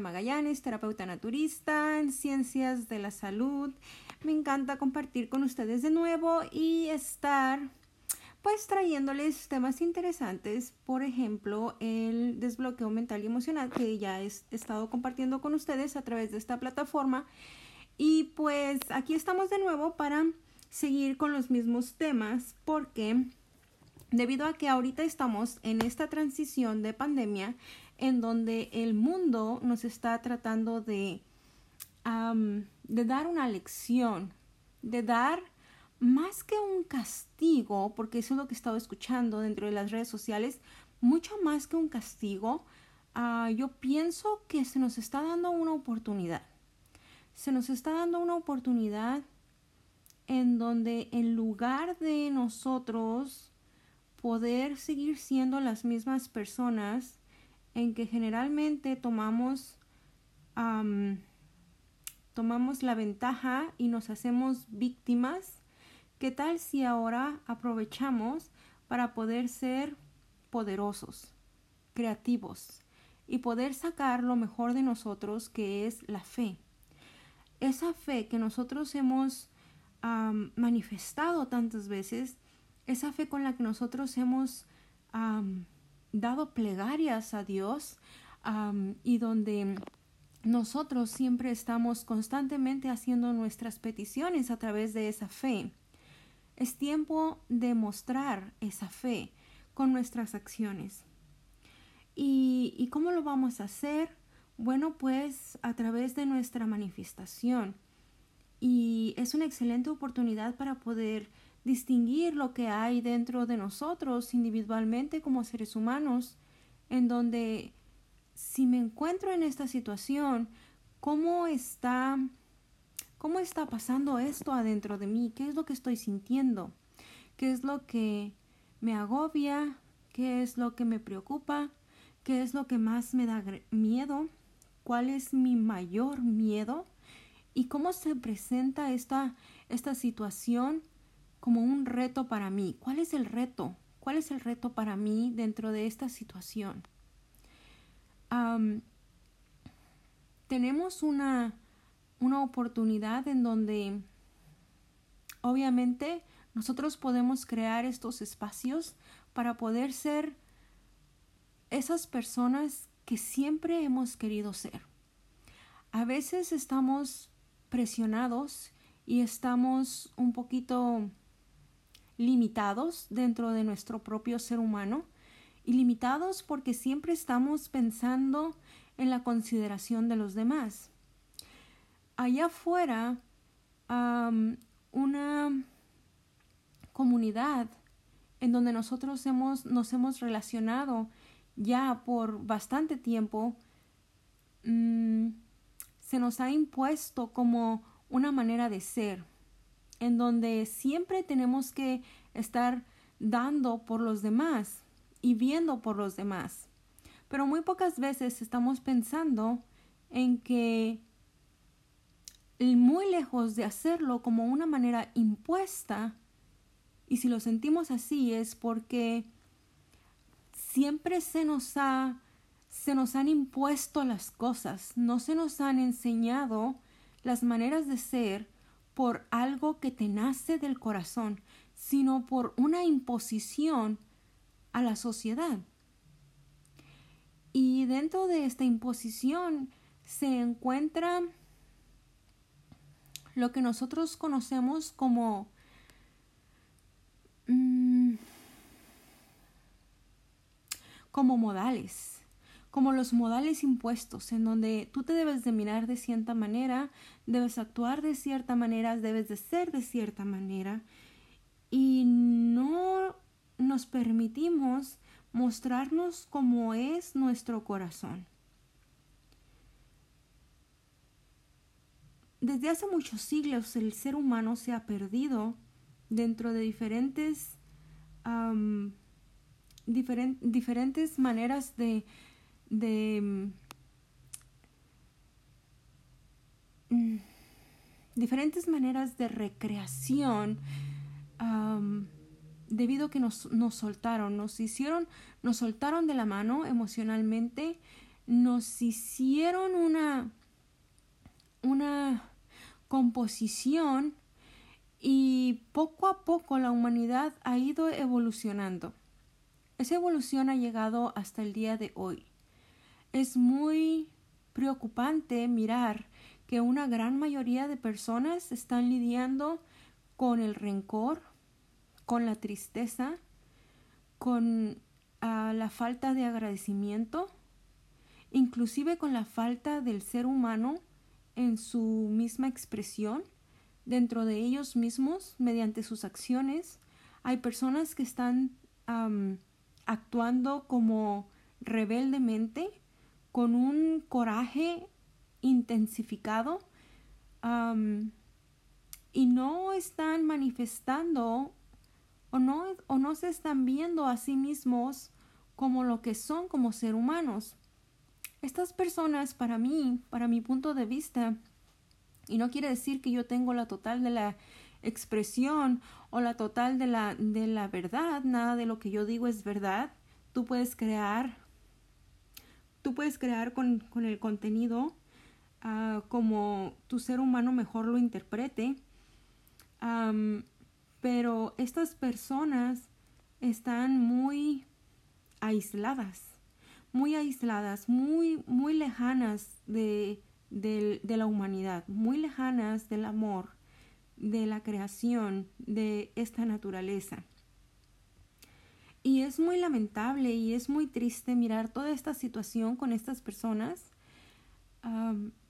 Magallanes, terapeuta naturista en ciencias de la salud. Me encanta compartir con ustedes de nuevo y estar pues trayéndoles temas interesantes, por ejemplo, el desbloqueo mental y emocional que ya he estado compartiendo con ustedes a través de esta plataforma. Y pues aquí estamos de nuevo para seguir con los mismos temas porque debido a que ahorita estamos en esta transición de pandemia en donde el mundo nos está tratando de, de dar una lección, de dar más que un castigo, porque eso es lo que he estado escuchando dentro de las redes sociales, mucho más que un castigo, ah, yo pienso que se nos está dando una oportunidad. Se nos está dando una oportunidad en donde en lugar de nosotros poder seguir siendo las mismas personas en que generalmente tomamos tomamos la ventaja y nos hacemos víctimas ¿Qué tal si ahora aprovechamos para poder ser poderosos, creativos y poder sacar lo mejor de nosotros que es la fe? Esa fe que nosotros hemos manifestado tantas veces esa fe con la que nosotros hemos dado plegarias a Dios y donde nosotros siempre estamos constantemente haciendo nuestras peticiones a través de esa fe. Es tiempo de mostrar esa fe con nuestras acciones. ¿Y, ¿Y, cómo lo vamos a hacer? Bueno, pues a través de nuestra manifestación. Y es una excelente oportunidad para poder distinguir lo que hay dentro de nosotros individualmente como seres humanos, en donde si me encuentro en esta situación, ¿cómo está cómo está pasando esto adentro de mí? ¿Qué es lo que estoy sintiendo? ¿Qué es lo que me agobia? ¿Qué es lo que me preocupa? ¿Qué es lo que más me da miedo? ¿Cuál es mi mayor miedo? ¿Y cómo se presenta esta, esta situación como un reto para mí. ¿Cuál es el reto? ¿Cuál es el reto para mí dentro de esta situación? tenemos una, una oportunidad en donde obviamente nosotros podemos crear estos espacios para poder ser esas personas que siempre hemos querido ser. A veces estamos presionados y estamos un poquito limitados dentro de nuestro propio ser humano y limitados porque siempre estamos pensando en la consideración de los demás. Allá afuera, una comunidad en donde nosotros hemos, nos hemos relacionado ya por bastante tiempo, mm, se nos ha impuesto como una manera de ser, en donde siempre tenemos que estar dando por los demás y viendo por los demás. Pero muy pocas veces estamos pensando en que muy lejos de hacerlo como una manera impuesta, y si lo sentimos así es porque siempre se nos ha se nos han impuesto las cosas, no se nos han enseñado las maneras de ser por algo que te nace del corazón, sino por una imposición a la sociedad. Y dentro de esta imposición se encuentra lo que nosotros conocemos como mm, como modales como los modales impuestos, en donde tú te debes de mirar de cierta manera, debes actuar de cierta manera, debes de ser de cierta manera, y no nos permitimos mostrarnos como es nuestro corazón. Desde hace muchos siglos el ser humano se ha perdido dentro de diferentes, diferentes maneras de, de mm, diferentes maneras de recreación debido a que nos, nos soltaron, nos hicieron, nos soltaron de la mano emocionalmente, nos hicieron una, una composición y poco a poco la humanidad ha ido evolucionando. Esa evolución ha llegado hasta el día de hoy. Es muy preocupante mirar que una gran mayoría de personas están lidiando con el rencor, con la tristeza, con ah, la falta de agradecimiento, inclusive con la falta del ser humano en su misma expresión dentro de ellos mismos mediante sus acciones. Hay personas que están actuando como rebeldemente, con un coraje intensificado y no están manifestando o no, o no se están viendo a sí mismos como lo que son como ser humanos. Estas personas, para mí, para mi punto de vista, y no quiere decir que yo tengo la total de la expresión o la total de la, de la verdad, nada de lo que yo digo es verdad. Tú puedes crear, tú puedes crear con, con el contenido uh, como tu ser humano mejor lo interprete. Pero estas personas están muy aisladas, muy aisladas, muy, muy lejanas de, de, la humanidad, muy lejanas del amor, de la creación, de esta naturaleza. Y es muy lamentable y es muy triste mirar toda esta situación con estas personas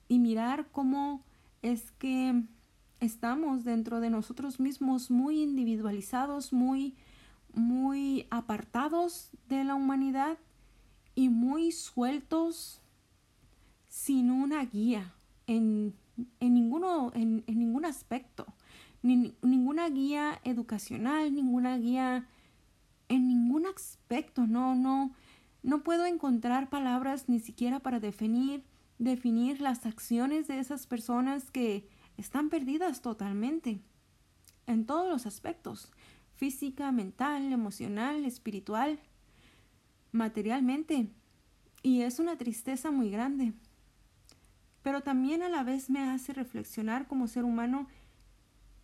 y mirar cómo es que estamos dentro de nosotros mismos muy individualizados, muy, muy apartados de la humanidad y muy sueltos sin una guía en, en, ninguno, en, ningún aspecto, ni, ninguna guía educacional, ninguna guía en ningún aspecto, no, no, no puedo encontrar palabras ni siquiera para definir, definir las acciones de esas personas que están perdidas totalmente en todos los aspectos, física, mental, emocional, espiritual, materialmente. Y es una tristeza muy grande pero también a la vez me hace reflexionar como ser humano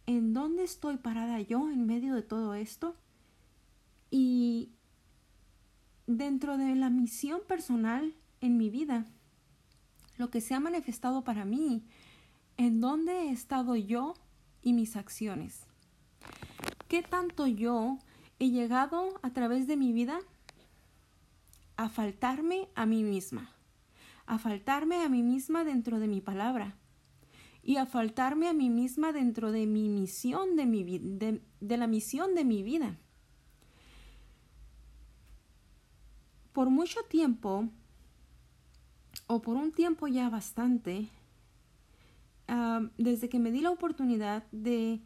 en dónde estoy parada yo en medio de todo esto y dentro de la misión personal en mi vida, lo que se ha manifestado para mí, en dónde he estado yo y mis acciones. ¿Qué tanto yo he llegado a través de mi vida a faltarme a mí misma? a faltarme a mí misma dentro de mi palabra y a faltarme a mí misma dentro de mi misión de mi de, la misión de mi vida. Por mucho tiempo o por un tiempo ya bastante, desde que me di la oportunidad de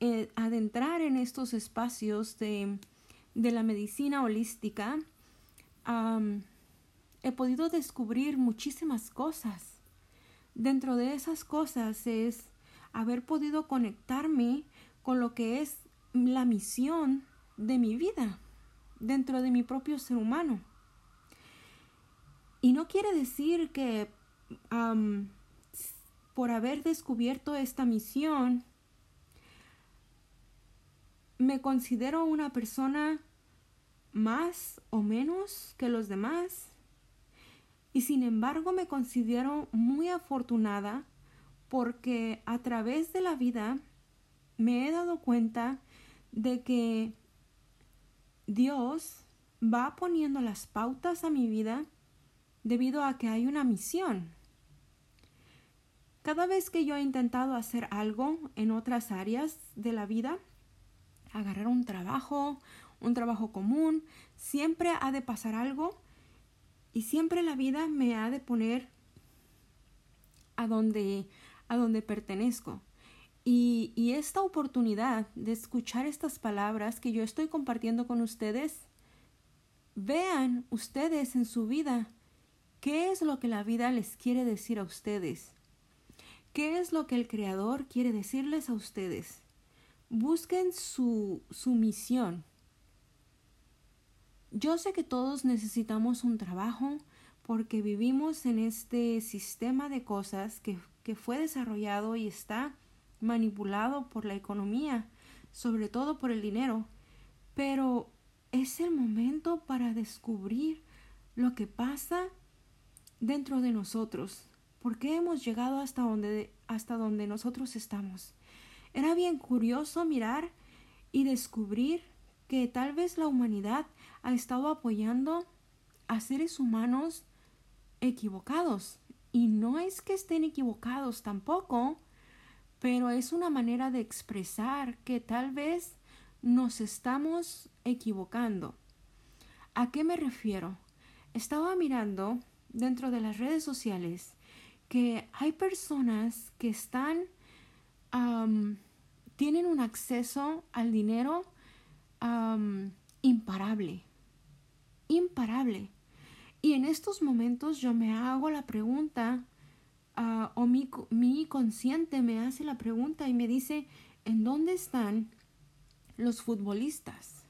eh, adentrar en estos espacios de, de la medicina holística, he podido descubrir muchísimas cosas. Dentro de esas cosas es haber podido conectarme con lo que es la misión de mi vida dentro de mi propio ser humano. Y no quiere decir que por haber descubierto esta misión me considero una persona más o menos que los demás y sin embargo me considero muy afortunada porque a través de la vida me he dado cuenta de que Dios va poniendo las pautas a mi vida debido a que hay una misión. Cada vez que yo he intentado hacer algo en otras áreas de la vida, agarrar un trabajo, un trabajo común, siempre ha de pasar algo y siempre la vida me ha de poner a donde, a donde pertenezco. Y, esta oportunidad de escuchar estas palabras que yo estoy compartiendo con ustedes, vean ustedes en su vida qué es lo que la vida les quiere decir a ustedes. ¿Qué es lo que el Creador quiere decirles a ustedes? busquen su, su misión. Yo sé que todos necesitamos un trabajo porque vivimos en este sistema de cosas que, que fue desarrollado y está manipulado por la economía, sobre todo por el dinero. Pero es el momento para descubrir lo que pasa dentro de nosotros. ¿Por qué hemos llegado hasta donde, hasta donde nosotros estamos? Era bien curioso mirar y descubrir que tal vez la humanidad ha estado apoyando a seres humanos equivocados. Y no es que estén equivocados tampoco, pero es una manera de expresar que tal vez nos estamos equivocando. ¿A qué me refiero? Estaba mirando dentro de las redes sociales que hay personas que están tienen un acceso al dinero imparable, imparable. Y en estos momentos yo me hago la pregunta, ah, o mi, mi consciente me hace la pregunta y me dice, ¿en dónde están los futbolistas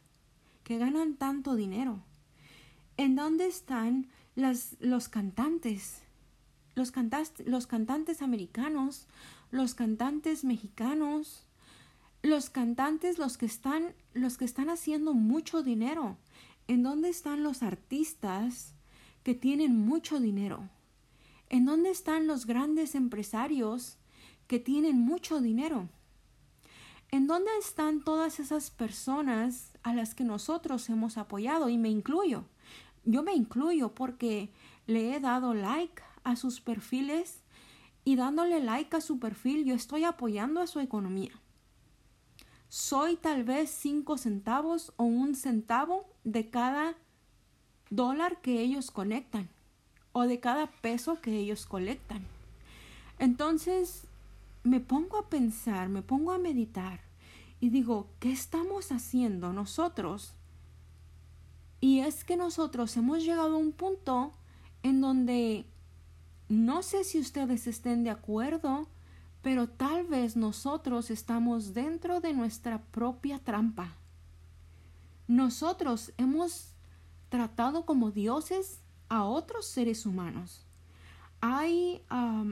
que ganan tanto dinero? ¿En dónde están las, los cantantes? Los, los cantantes americanos, los cantantes mexicanos, los cantantes, los que están, los que están haciendo mucho dinero. ¿En dónde están los artistas que tienen mucho dinero? ¿En dónde están los grandes empresarios que tienen mucho dinero? ¿En dónde están todas esas personas a las que nosotros hemos apoyado? Y me incluyo. Yo me incluyo porque le he dado like a sus perfiles y dándole like a su perfil yo estoy apoyando a su economía. Soy tal vez cinco centavos o un centavo de cada dólar que ellos conectan o de cada peso que ellos colectan. Entonces me pongo a pensar, me pongo a meditar y digo, ¿qué estamos haciendo nosotros? Y es que nosotros hemos llegado a un punto en donde no sé si ustedes estén de acuerdo, pero tal vez nosotros estamos dentro de nuestra propia trampa. Nosotros hemos tratado como dioses a otros seres humanos. Hay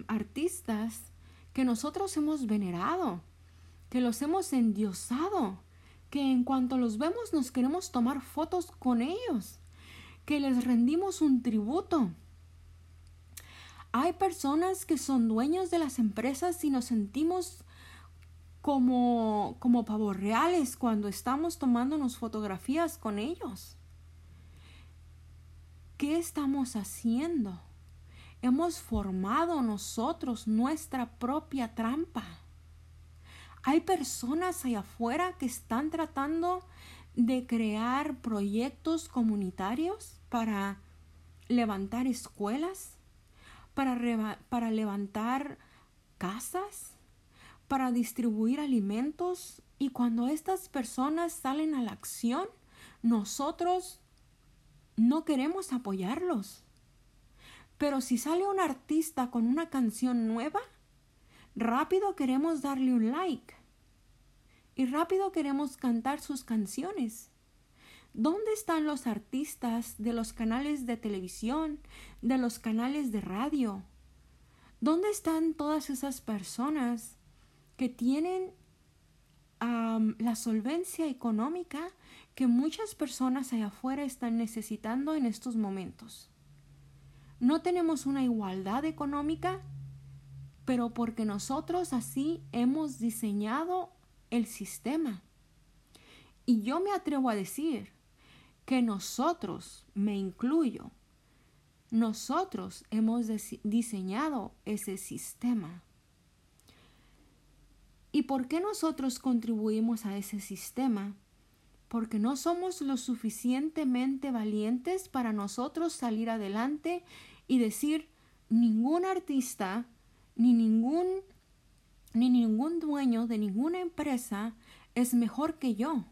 artistas que nosotros hemos venerado, que los hemos endiosado, que en cuanto los vemos nos queremos tomar fotos con ellos, que les rendimos un tributo hay personas que son dueños de las empresas y nos sentimos como, como pavos reales cuando estamos tomándonos fotografías con ellos. ¿Qué estamos haciendo? Hemos formado nosotros nuestra propia trampa. Hay personas allá afuera que están tratando de crear proyectos comunitarios para levantar escuelas, para, para levantar casas, para distribuir alimentos y cuando estas personas salen a la acción, nosotros no queremos apoyarlos. Pero si sale un artista con una canción nueva, rápido queremos darle un like y rápido queremos cantar sus canciones. ¿Dónde están los artistas de los canales de televisión, de los canales de radio? ¿Dónde están todas esas personas que tienen la solvencia económica que muchas personas allá afuera están necesitando en estos momentos? No tenemos una igualdad económica, pero porque nosotros así hemos diseñado el sistema. Y yo me atrevo a decir que nosotros, me incluyo, nosotros hemos diseñado ese sistema. ¿Y por qué nosotros contribuimos a ese sistema? Porque no somos lo suficientemente valientes para nosotros salir adelante y decir, ningún artista, ni ningún, ni ningún dueño de ninguna empresa es mejor que yo.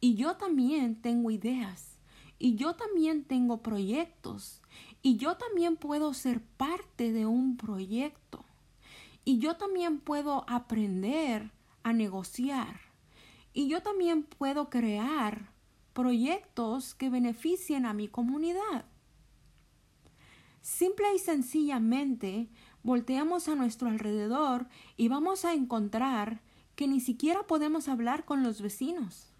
Y yo también tengo ideas. Y yo también tengo proyectos. Y yo también puedo ser parte de un proyecto. Y yo también puedo aprender a negociar. Y yo también puedo crear proyectos que beneficien a mi comunidad. Simple y sencillamente volteamos a nuestro alrededor y vamos a encontrar que ni siquiera podemos hablar con los vecinos.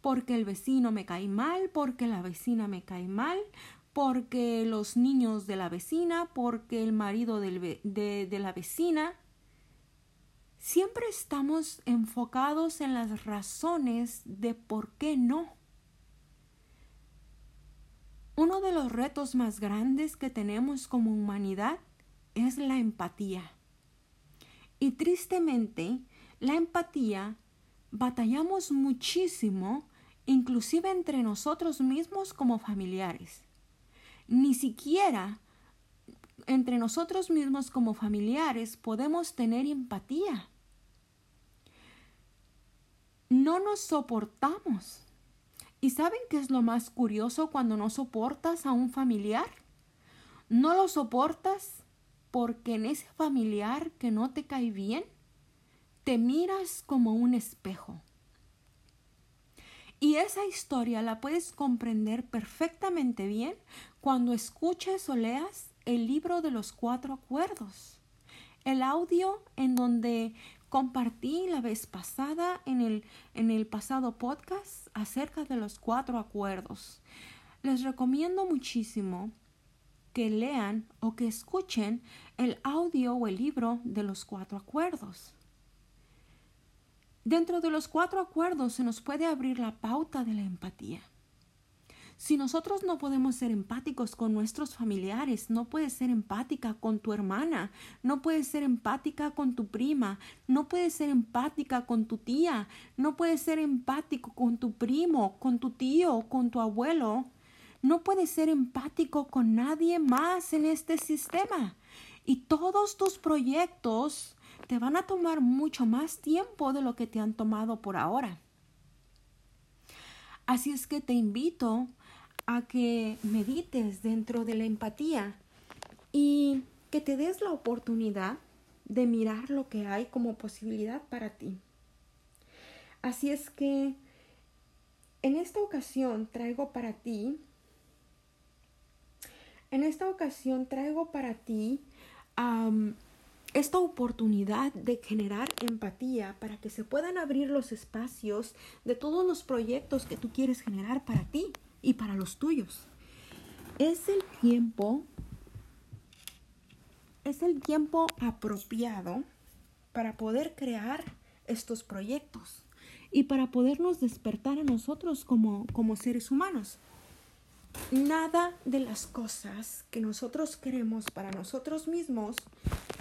Porque el vecino me cae mal, porque la vecina me cae mal, porque los niños de la vecina, porque el marido de, de la vecina. Siempre estamos enfocados en las razones de por qué no. Uno de los retos más grandes que tenemos como humanidad es la empatía. Y tristemente, la empatía batallamos muchísimo, inclusive entre nosotros mismos como familiares. Ni siquiera entre nosotros mismos como familiares podemos tener empatía. No nos soportamos. ¿Y saben qué es lo más curioso cuando no soportas a un familiar? No lo soportas porque en ese familiar que no te cae bien, te miras como un espejo. Y esa historia la puedes comprender perfectamente bien cuando escuches o leas el libro de los cuatro acuerdos. El audio en donde compartí la vez pasada en el, en el pasado podcast acerca de los cuatro acuerdos. Les recomiendo muchísimo que lean o que escuchen el audio o el libro de los cuatro acuerdos. Dentro de los cuatro acuerdos se nos puede abrir la pauta de la empatía. Si nosotros no podemos ser empáticos con nuestros familiares, no puedes ser empática con tu hermana, no puedes ser empática con tu prima, no puedes ser empática con tu tía, no puedes ser empático con tu primo, con tu tío, con tu abuelo, no puedes ser empático con nadie más en este sistema. Y todos tus proyectos te van a tomar mucho más tiempo de lo que te han tomado por ahora. Así es que te invito a que medites dentro de la empatía y que te des la oportunidad de mirar lo que hay como posibilidad para ti. Así es que en esta ocasión traigo para ti en esta ocasión traigo para ti esta oportunidad de generar empatía para que se puedan abrir los espacios de todos los proyectos que tú quieres generar para ti y para los tuyos. Es el tiempo, es el tiempo apropiado para poder crear estos proyectos y para podernos despertar a nosotros como, como seres humanos. Nada de las cosas que nosotros queremos para nosotros mismos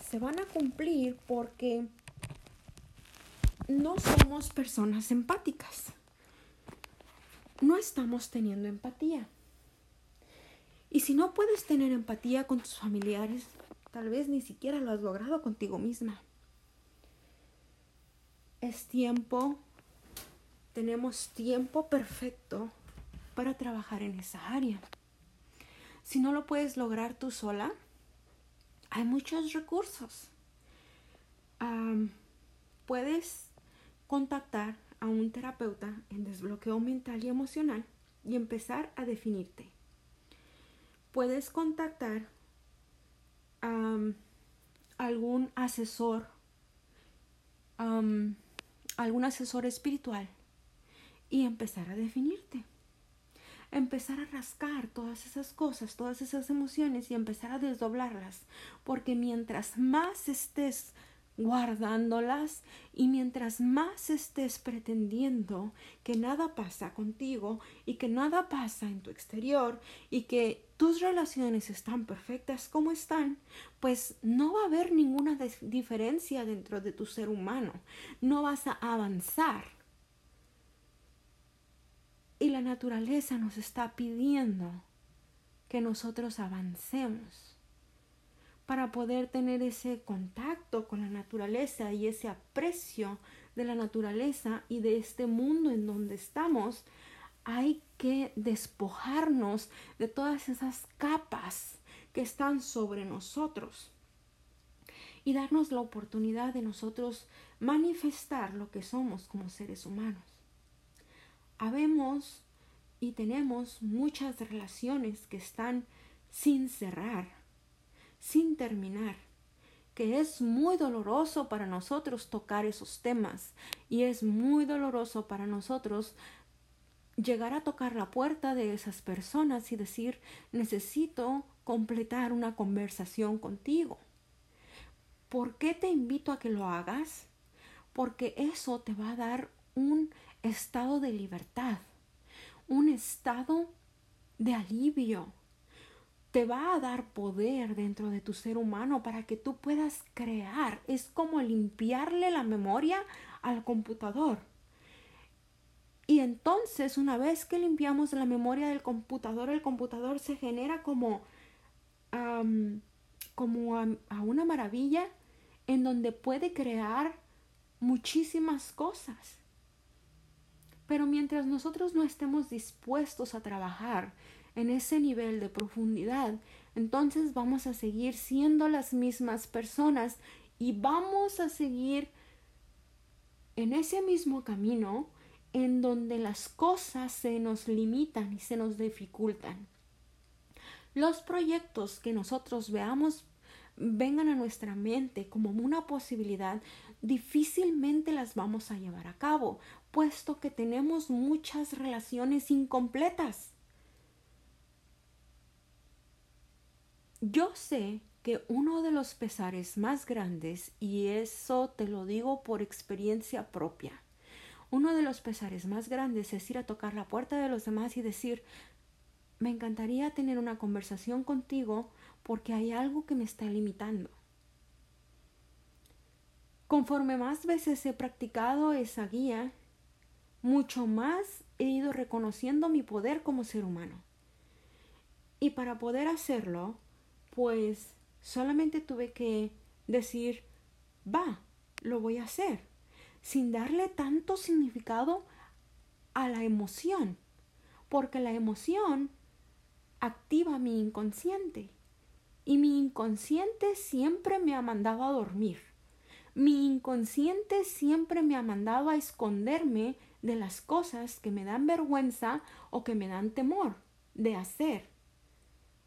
se van a cumplir porque no somos personas empáticas. No estamos teniendo empatía. Y si no puedes tener empatía con tus familiares, tal vez ni siquiera lo has logrado contigo misma. Es tiempo, tenemos tiempo perfecto para trabajar en esa área. Si no lo puedes lograr tú sola, hay muchos recursos. puedes contactar a un terapeuta en desbloqueo mental y emocional y empezar a definirte. Puedes contactar a algún asesor, algún asesor espiritual y empezar a definirte empezar a rascar todas esas cosas, todas esas emociones y empezar a desdoblarlas. Porque mientras más estés guardándolas y mientras más estés pretendiendo que nada pasa contigo y que nada pasa en tu exterior y que tus relaciones están perfectas como están, pues no va a haber ninguna diferencia dentro de tu ser humano, no vas a avanzar. Y la naturaleza nos está pidiendo que nosotros avancemos para poder tener ese contacto con la naturaleza y ese aprecio de la naturaleza y de este mundo en donde estamos, hay que despojarnos de todas esas capas que están sobre nosotros y darnos la oportunidad de nosotros manifestar lo que somos como seres humanos. Habemos y tenemos muchas relaciones que están sin cerrar, sin terminar, que es muy doloroso para nosotros tocar esos temas y es muy doloroso para nosotros llegar a tocar la puerta de esas personas y decir necesito completar una conversación contigo. ¿Por qué te invito a que lo hagas? Porque eso te va a dar un estado de libertad, un estado de alivio. Te va a dar poder dentro de tu ser humano para que tú puedas crear. Es como limpiarle la memoria al computador. Y entonces, una vez que limpiamos la memoria del computador, el computador se genera como, como a una maravilla en donde puede crear muchísimas cosas. Pero mientras nosotros no estemos dispuestos a trabajar en ese nivel de profundidad, entonces vamos a seguir siendo las mismas personas y vamos a seguir en ese mismo camino en donde las cosas se nos limitan y se nos dificultan. Los proyectos que nosotros veamos vengan a nuestra mente como una posibilidad, difícilmente las vamos a llevar a cabo, puesto que tenemos muchas relaciones incompletas. Yo sé que uno de los pesares más grandes, y eso te lo digo por experiencia propia, uno de los pesares más grandes es ir a tocar la puerta de los demás y decir, me encantaría tener una conversación contigo porque hay algo que me está limitando. Conforme más veces he practicado esa guía, mucho más he ido reconociendo mi poder como ser humano. Y para poder hacerlo, pues solamente tuve que decir, va, lo voy a hacer, sin darle tanto significado a la emoción, porque la emoción activa mi inconsciente y mi inconsciente siempre me ha mandado a dormir. Mi inconsciente siempre me ha mandado a esconderme de las cosas que me dan vergüenza o que me dan temor de hacer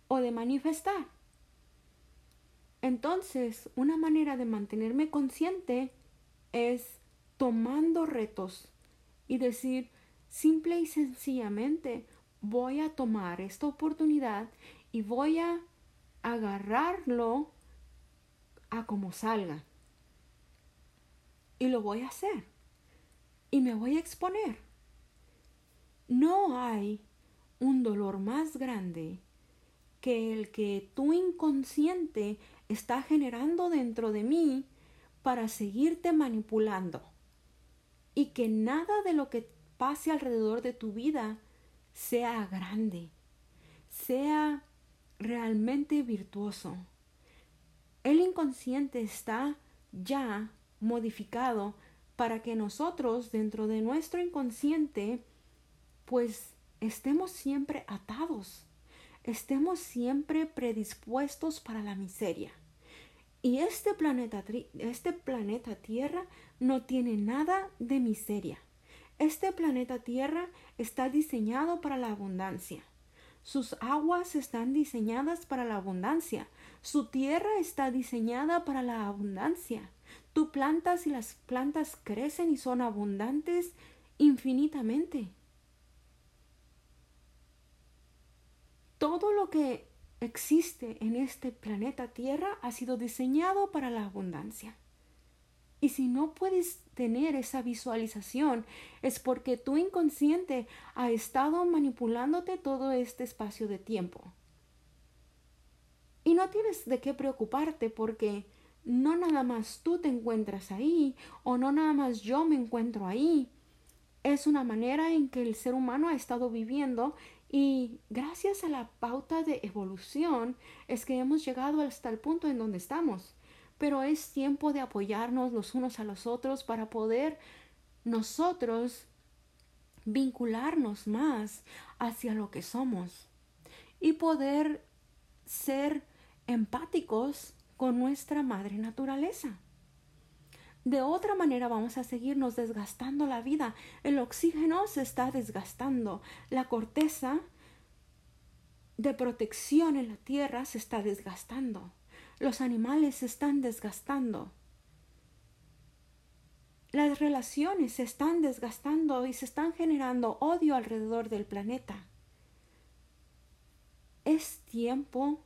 o de manifestar. Entonces, una manera de mantenerme consciente es tomando retos y decir simple y sencillamente voy a tomar esta oportunidad y voy a agarrarlo a como salga. Y lo voy a hacer y me voy a exponer. No hay un dolor más grande que el que tu inconsciente está generando dentro de mí para seguirte manipulando y que nada de lo que pase alrededor de tu vida sea grande, sea realmente virtuoso. El inconsciente está ya modificado para que nosotros dentro de nuestro inconsciente pues estemos siempre atados, estemos siempre predispuestos para la miseria. Y este planeta, este planeta Tierra no tiene nada de miseria. Este planeta Tierra está diseñado para la abundancia. Sus aguas están diseñadas para la abundancia. Su tierra está diseñada para la abundancia. Tú plantas y las plantas crecen y son abundantes infinitamente. Todo lo que existe en este planeta Tierra ha sido diseñado para la abundancia. Y si no puedes tener esa visualización, es porque tu inconsciente ha estado manipulándote todo este espacio de tiempo. Y no tienes de qué preocuparte porque no nada más tú te encuentras ahí o no nada más yo me encuentro ahí. Es una manera en que el ser humano ha estado viviendo y gracias a la pauta de evolución es que hemos llegado hasta el punto en donde estamos. Pero es tiempo de apoyarnos los unos a los otros para poder nosotros vincularnos más hacia lo que somos y poder ser empáticos con nuestra madre naturaleza. De otra manera vamos a seguirnos desgastando la vida. El oxígeno se está desgastando. La corteza de protección en la tierra se está desgastando. Los animales se están desgastando. Las relaciones se están desgastando y se están generando odio alrededor del planeta. Es tiempo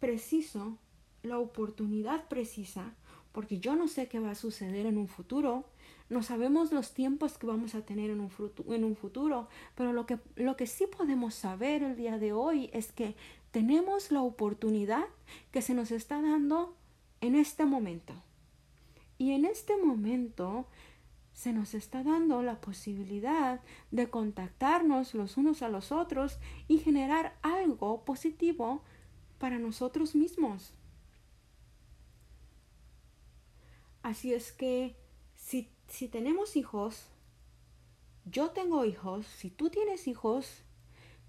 preciso, la oportunidad precisa porque yo no sé qué va a suceder en un futuro, no sabemos los tiempos que vamos a tener en un, en un futuro, pero lo que, lo que sí podemos saber el día de hoy es que tenemos la oportunidad que se nos está dando en este momento. Y en este momento se nos está dando la posibilidad de contactarnos los unos a los otros y generar algo positivo para nosotros mismos. Así es que si, si tenemos hijos, yo tengo hijos, si tú tienes hijos,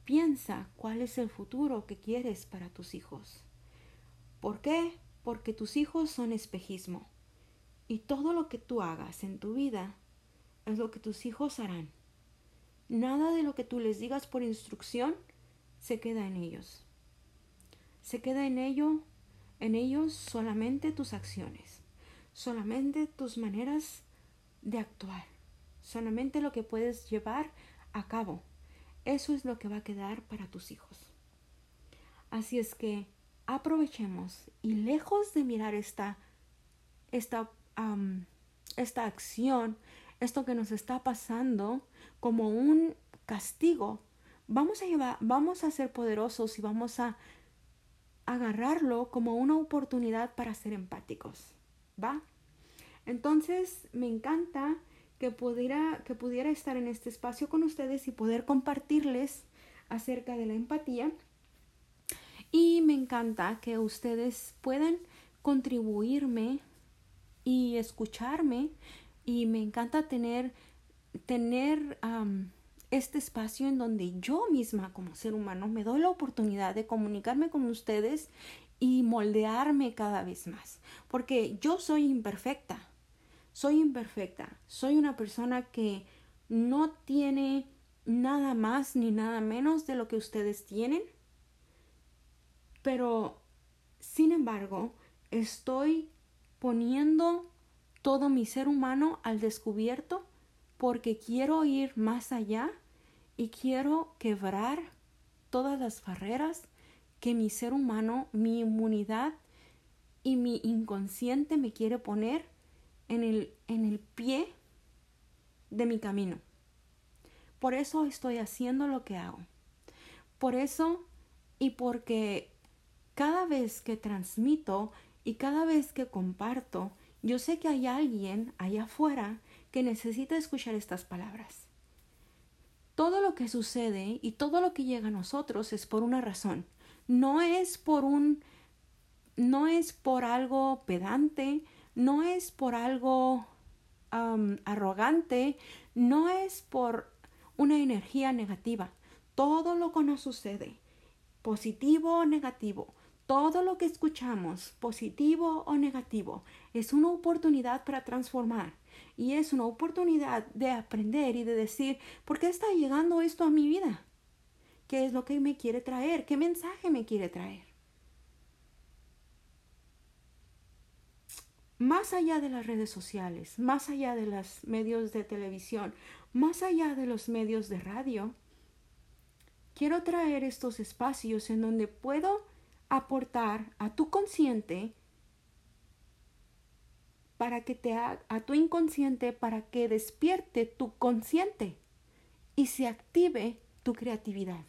piensa cuál es el futuro que quieres para tus hijos. ¿Por qué? Porque tus hijos son espejismo. Y todo lo que tú hagas en tu vida es lo que tus hijos harán. Nada de lo que tú les digas por instrucción se queda en ellos. Se queda en ello, en ellos solamente tus acciones solamente tus maneras de actuar, solamente lo que puedes llevar a cabo. Eso es lo que va a quedar para tus hijos. Así es que aprovechemos y lejos de mirar esta, esta, esta acción, esto que nos está pasando como un castigo, vamos a llevar, vamos a ser poderosos y vamos a agarrarlo como una oportunidad para ser empáticos. ¿Va? Entonces, me encanta que pudiera, que pudiera estar en este espacio con ustedes y poder compartirles acerca de la empatía. Y me encanta que ustedes puedan contribuirme y escucharme. Y me encanta tener, tener este espacio en donde yo misma como ser humano me doy la oportunidad de comunicarme con ustedes y moldearme cada vez más, porque yo soy imperfecta, soy imperfecta, soy una persona que no tiene nada más ni nada menos de lo que ustedes tienen, pero sin embargo estoy poniendo todo mi ser humano al descubierto porque quiero ir más allá y quiero quebrar todas las barreras que mi ser humano, mi inmunidad y mi inconsciente me quiere poner en el, en el pie de mi camino. Por eso estoy haciendo lo que hago. Por eso y porque cada vez que transmito y cada vez que comparto, yo sé que hay alguien allá afuera que necesita escuchar estas palabras. Todo lo que sucede y todo lo que llega a nosotros es por una razón no es por un, no es por algo pedante, no es por algo arrogante, no es por una energía negativa. Todo lo que nos sucede, positivo o negativo, todo lo que escuchamos, positivo o negativo, es una oportunidad para transformar y es una oportunidad de aprender y de decir, ¿por qué está llegando esto a mi vida? Qué es lo que me quiere traer, qué mensaje me quiere traer. Más allá de las redes sociales, más allá de los medios de televisión, más allá de los medios de radio, quiero traer estos espacios en donde puedo aportar a tu consciente para que te a tu inconsciente para que despierte tu consciente y se active tu creatividad.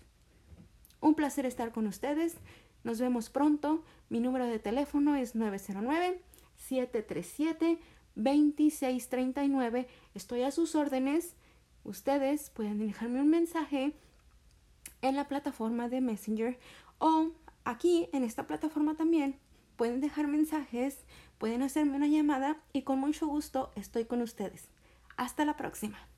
Un placer estar con ustedes. Nos vemos pronto. Mi número de teléfono es 909-737-2639. Estoy a sus órdenes. Ustedes pueden dejarme un mensaje en la plataforma de Messenger o aquí en esta plataforma también. Pueden dejar mensajes, pueden hacerme una llamada y con mucho gusto estoy con ustedes. Hasta la próxima.